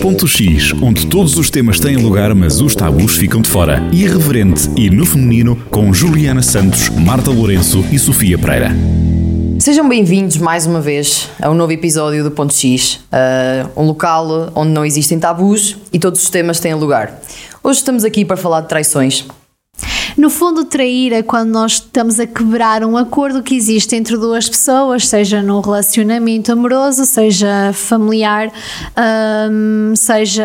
Ponto X, onde todos os temas têm lugar, mas os tabus ficam de fora. Irreverente e no feminino, com Juliana Santos, Marta Lourenço e Sofia Pereira. Sejam bem-vindos mais uma vez a um novo episódio do Ponto X, uh, um local onde não existem tabus e todos os temas têm lugar. Hoje estamos aqui para falar de traições. No fundo, trair é quando nós estamos a quebrar um acordo que existe entre duas pessoas, seja num relacionamento amoroso, seja familiar, hum, seja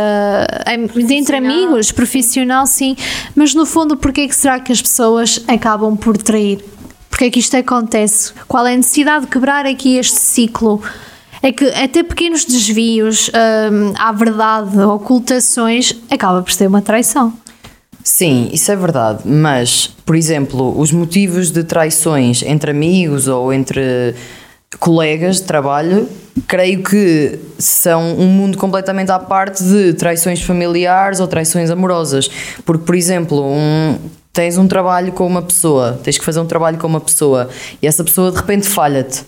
entre amigos, profissional, sim. Mas no fundo, porquê que será que as pessoas acabam por trair? Porquê é que isto acontece? Qual é a necessidade de quebrar aqui este ciclo? é que até pequenos desvios hum, à verdade, ocultações, acaba por ser uma traição. Sim, isso é verdade, mas, por exemplo, os motivos de traições entre amigos ou entre colegas de trabalho, creio que são um mundo completamente à parte de traições familiares ou traições amorosas. Porque, por exemplo, um, tens um trabalho com uma pessoa, tens que fazer um trabalho com uma pessoa e essa pessoa de repente falha-te.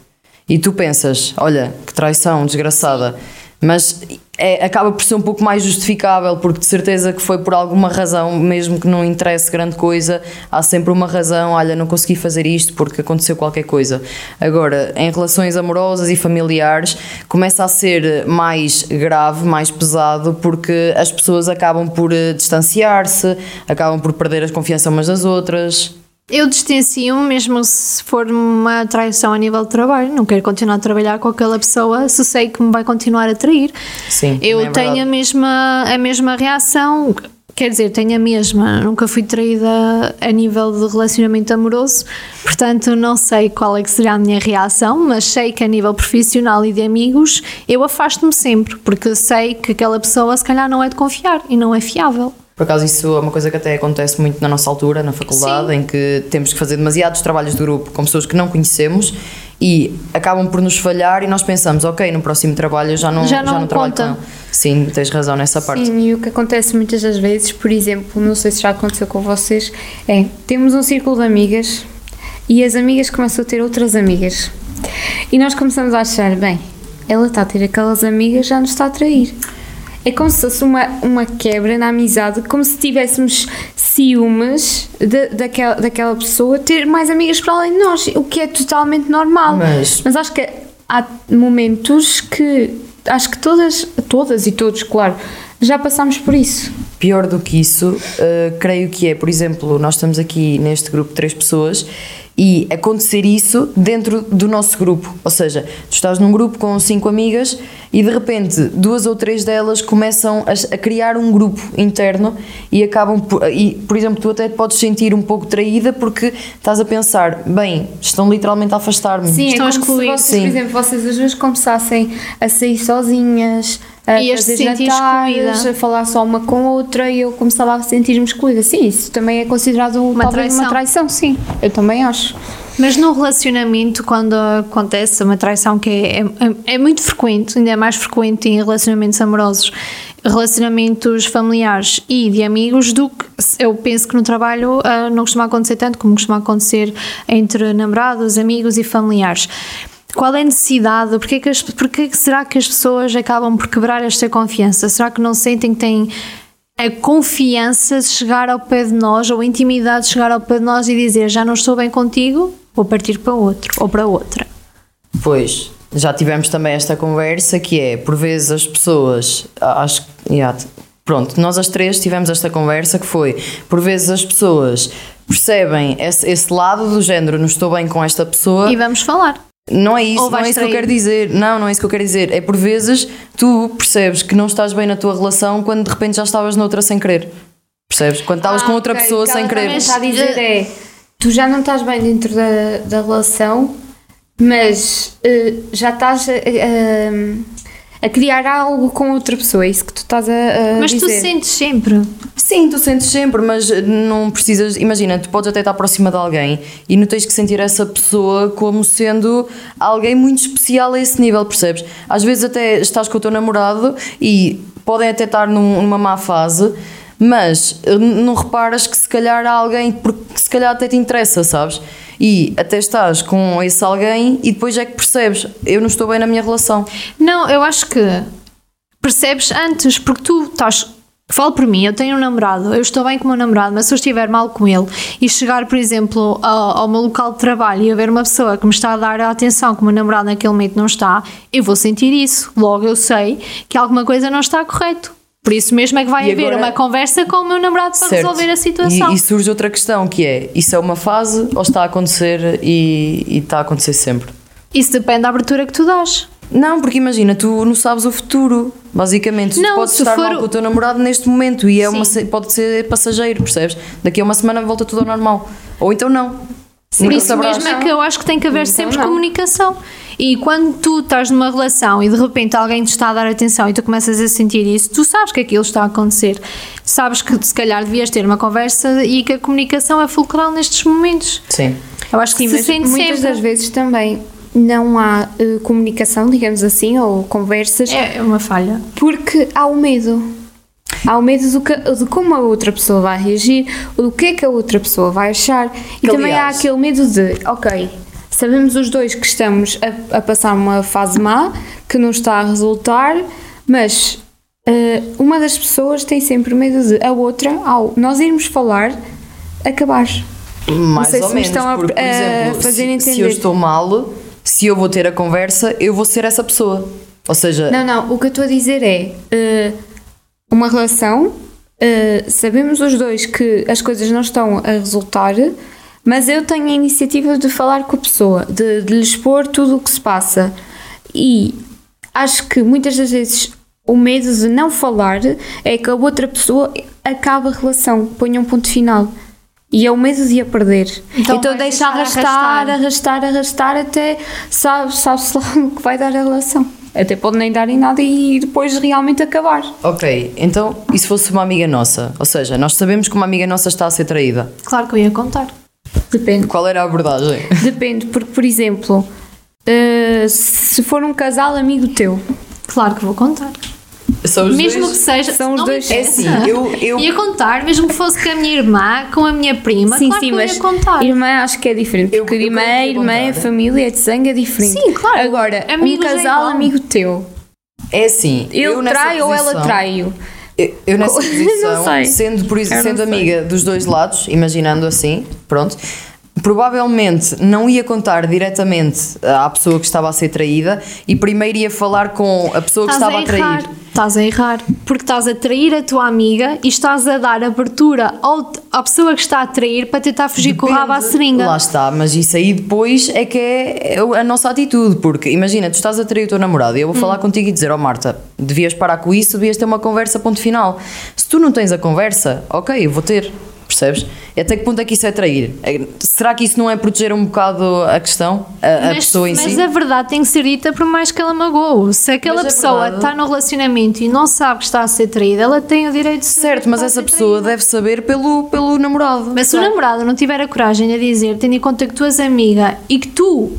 E tu pensas, olha, que traição desgraçada. Mas é, acaba por ser um pouco mais justificável, porque de certeza que foi por alguma razão, mesmo que não interesse grande coisa, há sempre uma razão, olha, não consegui fazer isto porque aconteceu qualquer coisa. Agora, em relações amorosas e familiares, começa a ser mais grave, mais pesado, porque as pessoas acabam por eh, distanciar-se, acabam por perder a confiança umas das outras. Eu distancio mesmo se for uma traição a nível de trabalho. Não quero continuar a trabalhar com aquela pessoa se sei que me vai continuar a trair. Sim, eu é tenho a mesma, a mesma reação. Quer dizer, tenho a mesma. Nunca fui traída a nível de relacionamento amoroso, portanto não sei qual é que será a minha reação, mas sei que a nível profissional e de amigos eu afasto-me sempre, porque sei que aquela pessoa se calhar não é de confiar e não é fiável. Por acaso, isso é uma coisa que até acontece muito na nossa altura, na faculdade, Sim. em que temos que fazer demasiados trabalhos de grupo com pessoas que não conhecemos e acabam por nos falhar e nós pensamos, ok, no próximo trabalho já não, já não, já não trabalho com Sim, tens razão nessa parte. Sim, e o que acontece muitas das vezes, por exemplo, não sei se já aconteceu com vocês, é temos um círculo de amigas e as amigas começam a ter outras amigas. E nós começamos a achar, bem, ela está a ter aquelas amigas, já nos está a trair é como se fosse uma, uma quebra na amizade, como se tivéssemos ciúmes de, daquela, daquela pessoa ter mais amigas para além de nós, o que é totalmente normal. Mas, Mas acho que há momentos que acho que todas, todas e todos, claro, já passámos por isso. Pior do que isso, uh, creio que é, por exemplo, nós estamos aqui neste grupo de três pessoas e acontecer isso dentro do nosso grupo. Ou seja, tu estás num grupo com cinco amigas e de repente duas ou três delas começam a, a criar um grupo interno e acabam por, e por exemplo tu até podes sentir um pouco traída porque estás a pensar bem estão literalmente a afastar-me sim estão é como se vocês, sim. por exemplo vocês as duas começassem a sair sozinhas a e fazer jantares, a falar só uma com a outra e eu começava a sentir-me excluída. Sim, isso também é considerado uma traição. uma traição, sim. Eu também acho. Mas no relacionamento, quando acontece uma traição que é, é, é, muito frequente, ainda é mais frequente em relacionamentos amorosos, relacionamentos familiares e de amigos, do que eu penso que no trabalho uh, não costuma acontecer tanto como costuma acontecer entre namorados, amigos e familiares. Qual é a necessidade? Porquê, que as, porquê será que as pessoas acabam por quebrar esta confiança? Será que não sentem que têm a confiança de chegar ao pé de nós ou a intimidade de chegar ao pé de nós e dizer já não estou bem contigo, vou partir para outro ou para outra? Pois, já tivemos também esta conversa que é, por vezes as pessoas, acho que, yeah, pronto, nós as três tivemos esta conversa que foi, por vezes as pessoas percebem esse, esse lado do género, não estou bem com esta pessoa. E vamos falar. Não é isso, não é isso que eu quero dizer. Não, não é isso que eu quero dizer. É por vezes tu percebes que não estás bem na tua relação quando de repente já estavas noutra sem querer. Percebes? Quando estavas ah, com outra okay. pessoa sem querer. O que está a dizer é tu já não estás bem dentro da, da relação, mas uh, já estás. Uh, a criar algo com outra pessoa, é isso que tu estás a, a Mas dizer. tu sentes sempre. Sim, tu sentes sempre, mas não precisas. Imagina, tu podes até estar próxima de alguém e não tens que sentir essa pessoa como sendo alguém muito especial a esse nível, percebes? Às vezes até estás com o teu namorado e podem até estar num, numa má fase, mas não reparas que se calhar há alguém porque se calhar até te interessa, sabes? e até estás com esse alguém e depois é que percebes, eu não estou bem na minha relação. Não, eu acho que percebes antes, porque tu estás. Falo por mim, eu tenho um namorado, eu estou bem com o meu namorado, mas se eu estiver mal com ele e chegar, por exemplo, ao, ao meu local de trabalho e haver uma pessoa que me está a dar a atenção que o meu namorado naquele momento não está, eu vou sentir isso. Logo eu sei que alguma coisa não está correto. Por isso mesmo é que vai E haver agora- uma conversa com o meu namorado para Certo. resolver a situação. E, e surge outra questão que é: isso é uma fase ou está a acontecer e, e está a acontecer sempre? Isso depende da abertura que tu dás. Não, porque imagina, tu não sabes o futuro. Basicamente, Não, tu podes estar for mal com o teu namorado neste momento e é Sim. uma, pode ser passageiro, percebes? Daqui a uma semana volta tudo ao normal. Ou então não. Por Nunca isso mesmo é que eu acho que tem que haver Então sempre não. comunicação. E quando tu estás numa relação e de repente alguém te está a dar atenção e tu começas a sentir isso, tu sabes que aquilo está a acontecer. Sabes que se calhar devias ter uma conversa e que a comunicação é fulcral nestes momentos. Sim. Eu acho que Sim, se sente muitas sempre. das vezes também não há eh, comunicação, digamos assim, ou conversas, É uma falha. porque há o medo. Há o medo do que- de como a outra pessoa vai reagir, do que é que a outra pessoa vai achar. E Que, também há aliás- aquele medo de, ok, sabemos os dois que estamos a, a passar uma fase má, que não está a resultar, mas eh, uma das pessoas tem sempre medo de a outra, ao nós irmos falar, acabar. Mais sei ou se me menos. estão a- porque, por exemplo, fazer se, se entender. eu estou mal, se eu vou ter a conversa, eu vou ser essa pessoa. Ou seja, Não, não, o que eu estou a dizer é eh, uma relação, eh, sabemos os dois que as coisas não estão a resultar, mas eu tenho a iniciativa de falar com a pessoa, de, de lhe expor tudo o que se passa. E acho que muitas das vezes o medo de não falar é que a outra pessoa acabe a relação, ponha um ponto final. E é o medo de a perder. Então Então, deixa deixar arrastar, arrastar. arrastar, arrastar, até sabe- sabe-se lá o que vai dar a relação. Até pode nem dar em nada e depois realmente acabar. ok, então e se fosse uma amiga nossa? Ou seja, nós sabemos que uma amiga nossa está a ser traída. Claro que eu ia contar. Depende. Qual era a abordagem? Depende, porque, por exemplo, eh, se for um casal amigo teu, Claro que vou contar. São os mesmo dois- que seja. são os dois- É assim, eu- eu- Ia contar, mesmo que fosse com a minha irmã, com a minha prima. sim, claro sim, que eu mas ia contar. irmã acho que é diferente. Eu- Porque eu irmã é irmã, é perguntar. família, é de sangue, é diferente. Sim, claro. Agora, um Amigos é casal igual. amigo teu, É assim, eu ele nessa trai ou ela trai-o? Eu, eu nessa posição, sendo, por sendo amiga dos dois lados, imaginando assim, pronto, provavelmente não ia contar diretamente à pessoa que estava a ser traída e primeiro ia falar com a pessoa que Estás estava a a trair. Estás a errar. Porque estás a trair a tua amiga e estás a dar abertura ao, à pessoa que está a trair para tentar fugir com o rabo à Depende. seringa. Lá está, mas isso aí depois é que é a nossa atitude, porque imagina, tu estás a trair o teu namorado e eu vou Hum. falar contigo e dizer, ó Marta, devias parar com isso, devias ter uma conversa, ponto final. Se tu não tens a conversa, ok, eu vou ter, percebes? E até que ponto é que isso é trair? É- Será que isso não é proteger um bocado a questão, a, a mas, pessoa em mas si? a verdade tem que ser dita por mais que ela magoe. Se aquela Mas é pessoa está no relacionamento e não sabe que está a ser traída, ela tem o direito de saber Certo, mas essa pessoa traída. deve saber pelo, pelo namorado. Mas se o namorado não tiver a coragem de dizer, tendo em conta que tu és amiga e que tu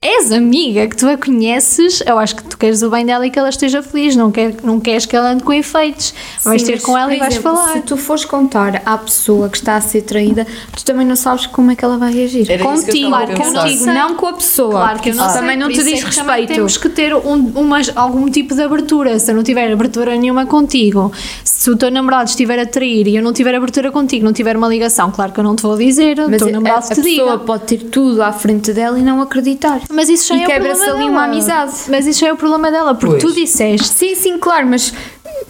és amiga, que tu a conheces, eu acho que tu queres o bem dela e que ela esteja feliz, não, quer, não queres que ela ande com efeitos. vais Sim, ter com ela e vais exemplo, falar. Se tu fores contar à pessoa que está a ser traída, tu também não sabes como é que ela vai reagir. Era isso que eu contigo, a Claro que eu pensar. contigo, não com a pessoa. Claro que eu não Isso sei, também não te diz é também respeito. Temos que ter um, umas- algum tipo de abertura. Se eu não tiver abertura nenhuma contigo, se o teu namorado estiver a trair e eu não tiver abertura contigo, não tiver uma ligação, claro que eu não te vou dizer, o Mas teu a, namorado a te pessoa diga. pode ter tudo à frente dela e não acreditar. Mas isso já E é o quebra-se problema ali dela. uma amizade. Mas isso já é o problema dela, porque Pois. tu disseste. Sim, sim, claro, mas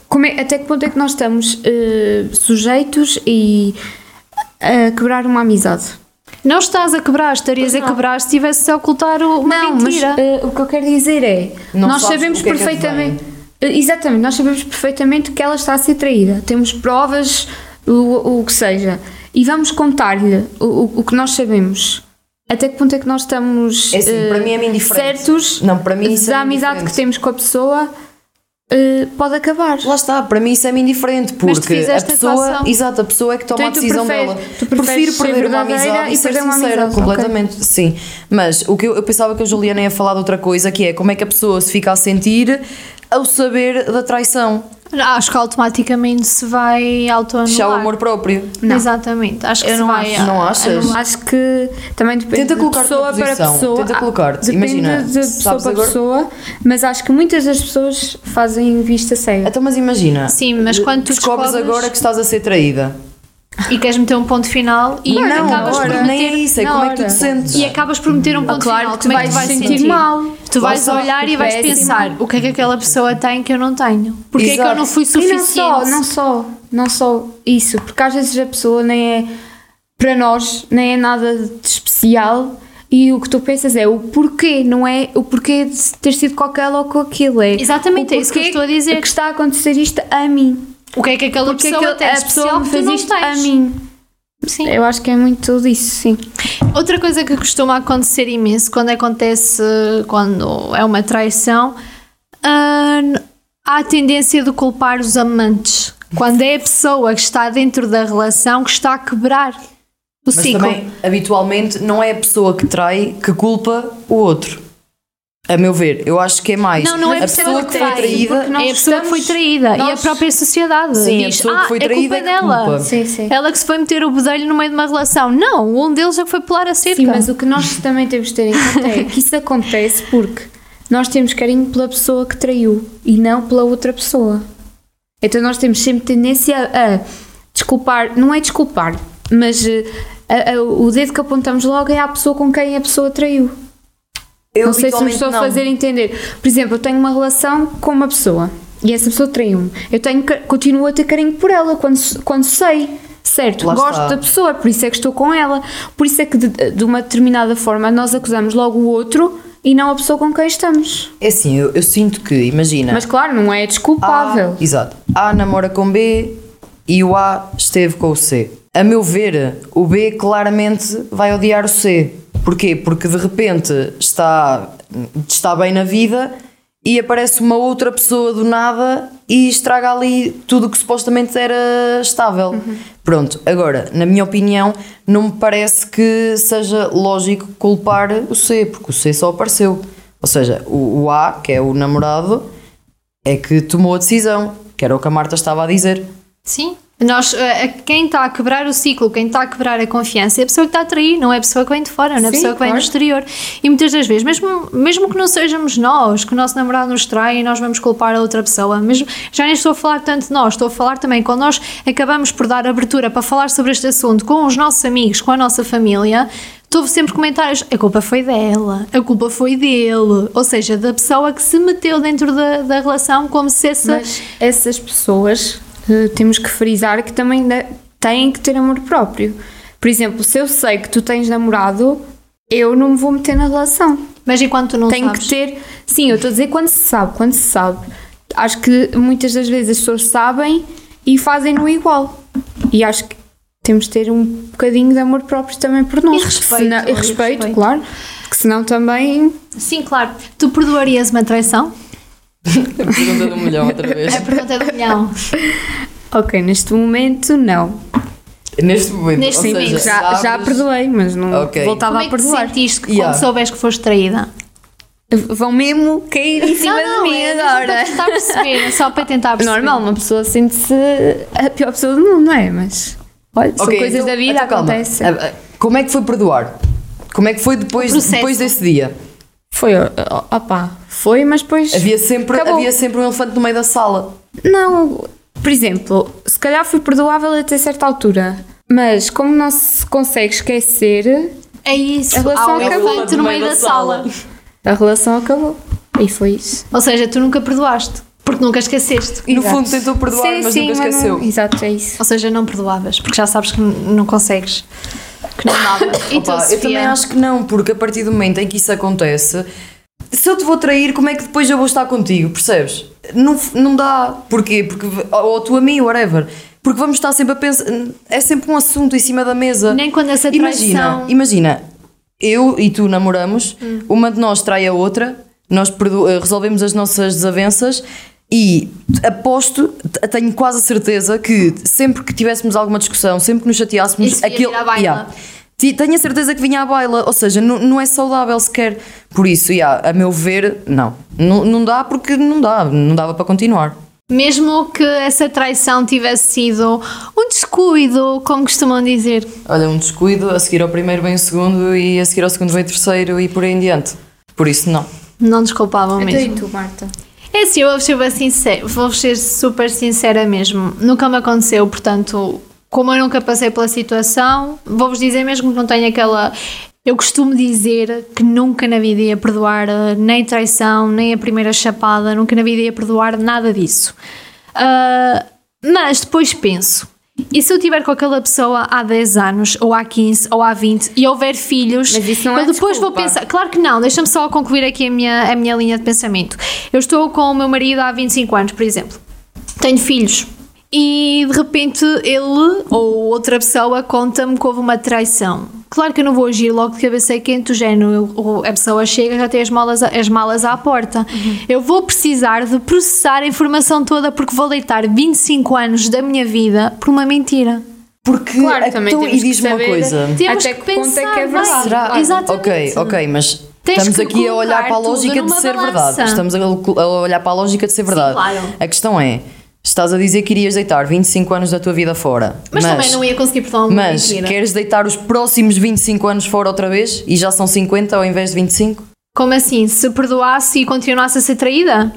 como é- até que ponto é que nós estamos eh, sujeitos e a quebrar uma amizade? Não estás a quebrar, estarias a quebrar se estivesse a ocultar uma não, mentira. mas eh, o que eu quero dizer é, Não nós sabemos é que perfeitamente, Eh, exatamente, nós sabemos perfeitamente que ela está a ser traída. Temos provas, o, o que seja, e vamos contar-lhe o, o, o que nós sabemos. Até que ponto é que nós estamos É assim, eh, para mim é-me indiferente. certos Não, para mim isso é da amizade que temos com a pessoa eh, pode acabar. Lá está, para mim isso é-me indiferente, porque a a pessoa, equação. exato, a pessoa é que toma Então a decisão preferes- dela. Prefiro perder uma amizade e ser sincera, amizade, completamente, sim. Mas o que eu, eu pensava que a Juliana ia falar de outra coisa, que é como é que a pessoa se fica a sentir ao saber da traição. Acho que automaticamente se vai autoanular. Já o amor próprio. Não. Exatamente. Acho que Eu se não vai acho. Não achas? anular. Acho que também depende Tenta de pessoa para pessoa. tenta Ah, colocar-te. Depende Imagina, de pessoa para agora- pessoa, mas acho que muitas das pessoas fazem vista cega. Então, mas imagina. Sim, mas quando tu descobres descobres- agora que estás a ser traída. E queres meter um ponto final e não, acabas por hora. meter, nem é isso, é como é que tu hora. te sentes. e acabas por meter um ponto claro final. que Como é que vais tu vais sentir sentir? mal. Tu vais olhar e vais Péssimo. pensar o que é que aquela pessoa tem que eu não tenho. Porque é que eu Exato. não fui E suficiente? não só, não só, não só isso, porque às vezes a pessoa nem é para nós, nem é nada de especial. E o que tu pensas é o porquê, não é o porquê de ter sido com aquela ou com aquilo. É Exatamente, é isso que eu estou a dizer. que está a acontecer isto a mim. O que é que aquela Porque pessoa aquele- tem de a pessoa me que fez não isto a mim. Sim. Eu acho que é muito disso, sim. Outra coisa que costuma acontecer imenso quando acontece, quando é uma traição, ah, há a tendência de culpar os amantes. Quando é a pessoa que está dentro da relação que está a quebrar o Mas ciclo. também, habitualmente, não é a pessoa que trai que culpa o outro. A meu ver, eu acho que é mais Não, não é a pessoa que foi traída. é a pessoa que foi traída e a própria sociedade. Sim, a diz, pessoa que ah, foi é traída culpa é que dela. culpa. Sim, sim. Ela que se foi meter o bedelho no meio de uma relação. Não, um deles é que foi pular a cerca. Sim, mas o que nós também temos de ter em conta é que isso acontece porque nós temos carinho pela pessoa que traiu e não pela outra pessoa. Então nós temos sempre tendência a desculpar, não é desculpar, mas eh, a- a- o dedo que apontamos logo é à pessoa com quem a pessoa traiu. Eu não sei se me estou a fazer entender. Por exemplo, eu tenho uma relação com uma pessoa e essa pessoa traiu-me. Eu tenho, continuo a ter carinho por ela quando, quando sei. Certo, Lá gosto está. da pessoa, por isso é que estou com ela. Por isso é que de, de uma determinada forma nós acusamos logo o outro e não a pessoa com quem estamos. É assim, eu, eu sinto que, imagina. Mas claro, não é desculpável. A, exato. A namora com B e o A esteve com o C. A meu ver, o B claramente vai odiar o C. Porquê? Porque de repente está, está bem na vida e aparece uma outra pessoa do nada e estraga ali tudo o que supostamente era estável. Pronto, agora, na minha opinião, não me parece que seja lógico culpar o C, porque o C só apareceu. Ou seja, o, o A, que é o namorado, é que tomou a decisão, que era o que a Marta estava a dizer. Sim. Nós, eh, quem está a quebrar o ciclo, quem está a quebrar a confiança é a pessoa que está a trair, não é a pessoa que vem de fora, não é a Sim, pessoa que vem do claro. exterior. E muitas das vezes, mesmo, mesmo que não sejamos nós, que o nosso namorado nos trai e nós vamos culpar a outra pessoa, mesmo, já nem estou a falar tanto de nós, estou a falar também quando nós acabamos por dar abertura para falar sobre este assunto com os nossos amigos, com a nossa família. Estou sempre comentários, a culpa foi dela, a culpa foi dele, ou seja, da pessoa que se meteu dentro da, da relação como se essa Mas essas pessoas eh, temos que frisar que também têm que ter amor próprio. Por exemplo, se eu sei que tu tens namorado, eu não me vou meter na relação. Mas enquanto tu não Tenho sabes, que ter. Sim, eu estou a dizer quando se sabe, quando se sabe. Acho que muitas das vezes as pessoas sabem e fazem no igual. E acho que temos de ter um bocadinho de amor próprio também por nós. E respeito, Senão- e respeito, respeito. claro. Porque senão também. Sim, claro. Tu perdoarias uma traição? Pergunta do milhão outra vez. A pergunta é do milhão. Ok, neste momento não. Neste momento, Neste ou momento, seja, Já, já perdoei, mas não Ok. voltava Como é a que te perdoar. sentiste Yeah. quando soubes que foste traída? Vão mesmo cair em cima não, de mim é agora. Só para tentar perceber, é só para tentar perceber. Normal, uma pessoa sente-se a pior pessoa do mundo, não é? Mas olha, são Ok, coisas então- da vida, então calma. acontecem. Ah, ah, Como é que foi perdoar? Como é que foi depois, O processo. depois desse dia? Foi, ó, opá, foi, mas depois. Havia sempre, Acabou. havia sempre um elefante no meio da sala. Não, por exemplo, se calhar foi perdoável até certa altura, mas como não se consegue esquecer, É isso. A relação Há um acabou. elefante no meio da sala. a relação acabou. E foi isso. Ou seja, tu nunca perdoaste. Porque nunca esqueceste. E no Exato. fundo tentou perdoar, Sim, mas sim, nunca mas esqueceu. não- Exato, é isso. Ou seja, não perdoavas. Porque já sabes que não consegues. Que não dava. E tu, Opa, eu também acho que não, porque a partir do momento em que isso acontece, se eu te vou trair, como é que depois eu vou estar contigo, percebes? Não, não dá. Porquê? Porque, ou tu a mim, whatever. Porque vamos estar sempre a pensar. É sempre um assunto em cima da mesa. Nem quando essa Imagina, traição... imagina, eu e tu namoramos, Hum. uma de nós trai a outra, nós eh, resolvemos as nossas desavenças e aposto, tenho quase a certeza que sempre que tivéssemos alguma discussão, sempre que nos chateássemos, Isso ia aquilo. vir à baila. Ti- Tenho a certeza que vinha à baila, ou seja, não, não é saudável sequer. Por isso, yeah, a meu ver, não. não. Não dá porque não dá, não dava para continuar. Mesmo que essa traição tivesse sido um descuido, como costumam dizer. Olha, um descuido, a seguir ao primeiro vem o segundo e a seguir ao segundo vem o terceiro e por aí em diante. Por isso, não. Não desculpavam Então mesmo. e tu, Marta? É assim, eu vou ser, bem sincera, vou ser super sincera mesmo. Nunca me aconteceu, portanto, como eu nunca passei pela situação, vou-vos dizer mesmo que não tenho aquela. Eu costumo dizer que nunca na vida ia perdoar eh, nem traição, nem a primeira chapada, nunca na vida ia perdoar nada disso. Ah, mas depois penso, e se eu estiver com aquela pessoa há 10 anos, ou há 15, ou há 20, e houver filhos, Mas isso não é eu depois vou desculpa. pensar. Claro que não, deixa-me só concluir aqui a minha, a minha linha de pensamento. Eu estou com o meu marido há 25 anos, por exemplo. Tenho filhos. E de repente ele ou outra pessoa conta-me que houve uma traição. Claro que eu não vou agir logo de cabeça quente do género. Eu- o- a pessoa chega já tem as malas, a- as malas à porta. Eu vou precisar de processar a informação toda porque vou deitar 25 anos da minha vida por uma mentira. Porque, Claro, também então, temos e que diz-me uma coisa. Temos Até que que ponto é pensar. que é verdade? Será? Claro. Exatamente. Ok, ok, mas Tens estamos aqui a olhar para a lógica de ser balança. verdade. Estamos a, a olhar para a lógica de ser verdade. claro. A questão é: estás a dizer que irias deitar 25 anos da tua vida fora. Mas, também não ia conseguir perdoar uma Mas mentira. queres deitar os próximos 25 anos fora outra vez e já são 50 ao invés de 25? Como assim? Se perdoasse e continuasse a ser traída?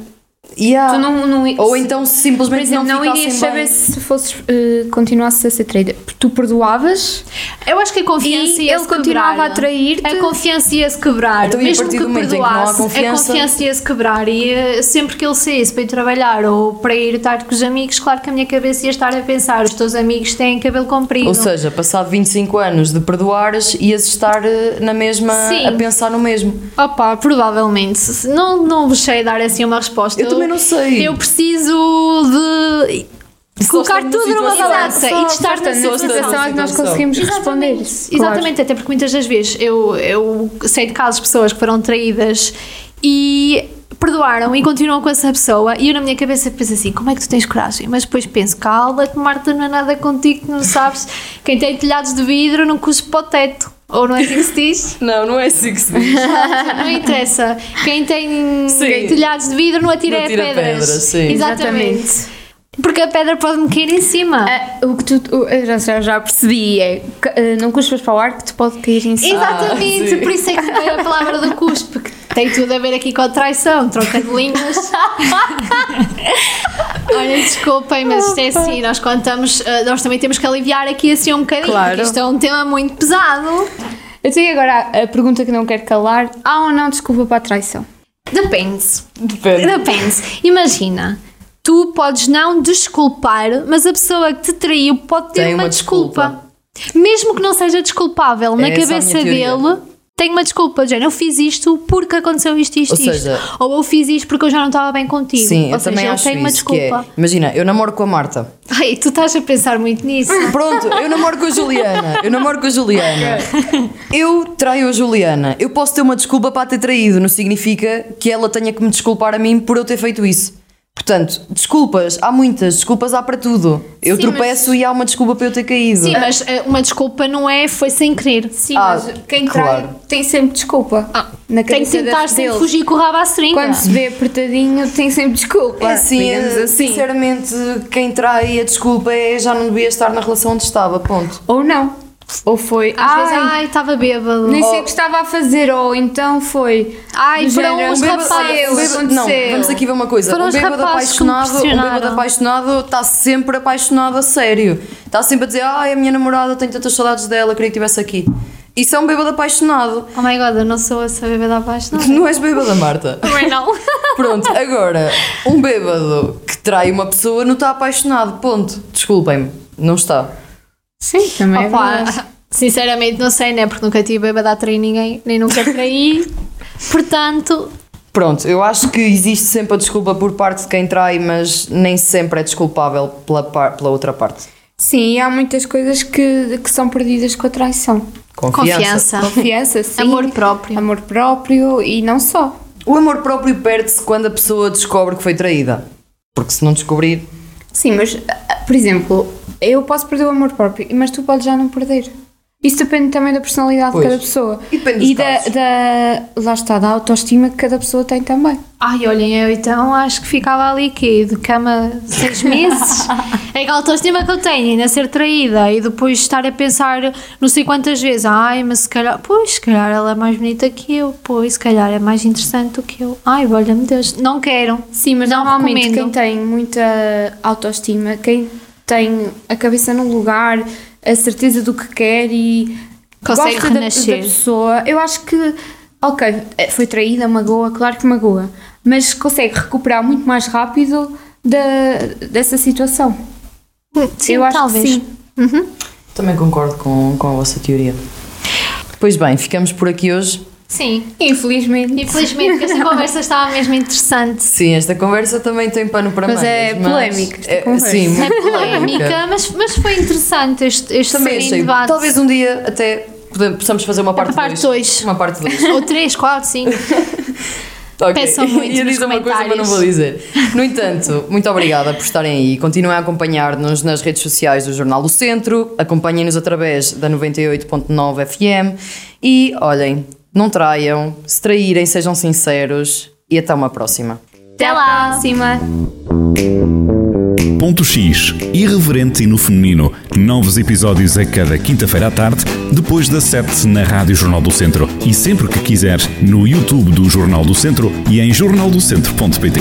Yeah. Tu não, não, Ou então Por simplesmente exemplo, não não irias bem. saber se fosses, eh, continuasses a ser traída. Tu perdoavas Eu acho que a confiança E ia ele continuava a trair-te? A confiança ia-se quebrar. Então, a Mesmo que em que perdoasse, confiança- A confiança ia-se quebrar. E eh, sempre que ele saísse para ir trabalhar ou para ir estar com os amigos, claro que a minha cabeça ia estar a pensar: os teus amigos têm cabelo comprido. Ou seja, passado 25 anos de perdoares, ias estar eh, na mesma Sim. a pensar no mesmo. Opa, provavelmente. Não, não vos sei dar assim uma resposta. Eu também não sei. Eu preciso de colocar tudo numa balança e de estar na Portanto, na situação. situação é que nós conseguimos responder. Exatamente, exatamente, até porque muitas das vezes eu, eu sei de casos de pessoas que foram traídas e perdoaram e continuam com essa pessoa e eu na minha cabeça penso assim, como é que tu tens coragem? Mas depois penso, cala-te Marta, não é nada contigo, que não sabes quem tem telhados de vidro não cuspe para o teto ou não é assim que se diz? Não, não é assim que se diz. Não interessa. Quem tem Sim. telhados de vidro não atira, Não atira pedras. pedras, sim. Exatamente. Porque a pedra pode-me cair em cima. Ah, o que tu, eu já, já percebi é que, ah, não cuspas para o ar que te pode cair em cima. Exatamente, sim. por isso é que veio a palavra do cuspe, que tem tudo a ver aqui com a traição, troca de línguas. Olha, desculpem, mas isto é assim, nós contamos, eh, nós também temos que aliviar aqui assim um bocadinho, Claro. porque isto é um tema muito pesado. Eu tenho agora a, pergunta que não quero calar: há ou não desculpa para a traição? Depende. Depende. Depende. Imagina, tu podes não desculpar, mas a pessoa que te traiu pode ter uma, uma desculpa. Mesmo que não seja desculpável na É essa cabeça dele. Tem uma desculpa, já eu fiz isto porque aconteceu isto, isto, Ou isto. seja- Ou eu fiz isto porque eu já não estava bem contigo. Sim, Ou eu seja, também ele acho tem uma isso. Que desculpa. é, imagina, eu namoro com a Marta. Ai, tu estás a pensar muito nisso. Pronto, eu namoro com a Juliana. Eu namoro com a Juliana. Eu traio a Juliana. Eu posso ter uma desculpa para a ter traído. Não significa que ela tenha que me desculpar a mim por eu ter feito isso. Portanto, desculpas, há muitas, desculpas há para tudo. Eu Sim, tropeço e há uma desculpa para eu ter caído. Sim, mas eh, uma desculpa não é foi sem querer. Sim, Ah, mas quem trai claro. tem sempre desculpa. na Tem que tentar sempre deles. fugir com o rabo à seringa. Quando se vê apertadinho, tem sempre desculpa. É assim, eh, assim. sinceramente, quem trai a desculpa é já não devia estar na relação onde estava, ponto. Ou não. Ou foi. Às vezes, ai, ai, estava bêbado. nem sei o que estava a fazer. Ou então foi. Ai, foram género, uns um bêbado- rapazes. bêbado- Não, aconteceu. vamos aqui ver uma coisa. Foram um os bêbado rapazes que me apaixonado, um pressionaram. bêbado apaixonado está sempre apaixonado a sério. Está sempre a dizer, ai, a minha namorada, tenho tantas saudades dela, queria que estivesse aqui. Isso é um bêbado apaixonado. Oh my god, eu não sou essa bêbada apaixonada. Não és bêbada, Marta. Também não. Pronto, agora, um bêbado que trai uma pessoa não está apaixonado, ponto. Desculpem-me, não está. Sim, também é verdade. Opa, sinceramente não sei, né? Porque nunca tive bêbada a trair ninguém, nem nunca traí. Portanto, Pronto, eu acho que existe sempre a desculpa por parte de quem trai, mas nem sempre é desculpável pela, par- pela outra parte. Sim, e há muitas coisas que, que são perdidas com a traição. confiança. Confiança, sim. Amor próprio. Amor próprio e não só. O amor próprio perde-se quando a pessoa descobre que foi traída. Porque se não descobrir. Sim, mas, por exemplo, eu posso perder o amor próprio, mas tu podes já não perder. Isso depende também da personalidade Pois. de cada pessoa. E depende dos e da, da. Lá está, da autoestima que cada pessoa tem também. Ai, olhem, eu então acho que ficava ali que de cama seis meses. é aquela autoestima que eu tenho, ainda ser traída e depois estar a pensar não sei quantas vezes, ai, mas se calhar, pois, se calhar ela é mais bonita que eu, pois, se calhar é mais interessante do que eu. Ai, olha-me Deus, não quero. Sim, mas Não normalmente recomendo. quem tem muita autoestima, quem tem a cabeça no lugar, a certeza do que quer e Consegue gosta da, da renascer. pessoa, eu acho que, ok, é, foi traída, magoa, claro que magoa, mas consegue recuperar muito mais rápido da, dessa situação. Sim, eu acho talvez. que sim. Também concordo com, com a vossa teoria. Pois bem, ficamos por aqui hoje. Sim. Infelizmente. Infelizmente, que esta conversa estava mesmo interessante. Sim, esta conversa também tem pano para Mas mangas, é polémica esta é-. Sim, É muito polémica, mas, mas foi interessante este, este Também debate. Talvez um dia até possamos fazer uma parte parte 2. dois. Uma parte 2. Ou três, quatro, cinco. Ok. Peçam muito Ia dizer uma coisa, mas não comentários. vou dizer. No entanto, muito obrigada por estarem aí. Continuem a acompanhar-nos nas redes sociais do Jornal do Centro. Acompanhem-nos através da 98.9 FM. E, olhem, não traiam. Se traírem, sejam sinceros. E até uma próxima. Até lá! Próxima. Ponto X, irreverente e no feminino. Novos episódios a cada quinta-feira à tarde, depois das 7 na Rádio Jornal do Centro. E sempre que quiser, no YouTube do Jornal do Centro e em jornaldocentro.pt.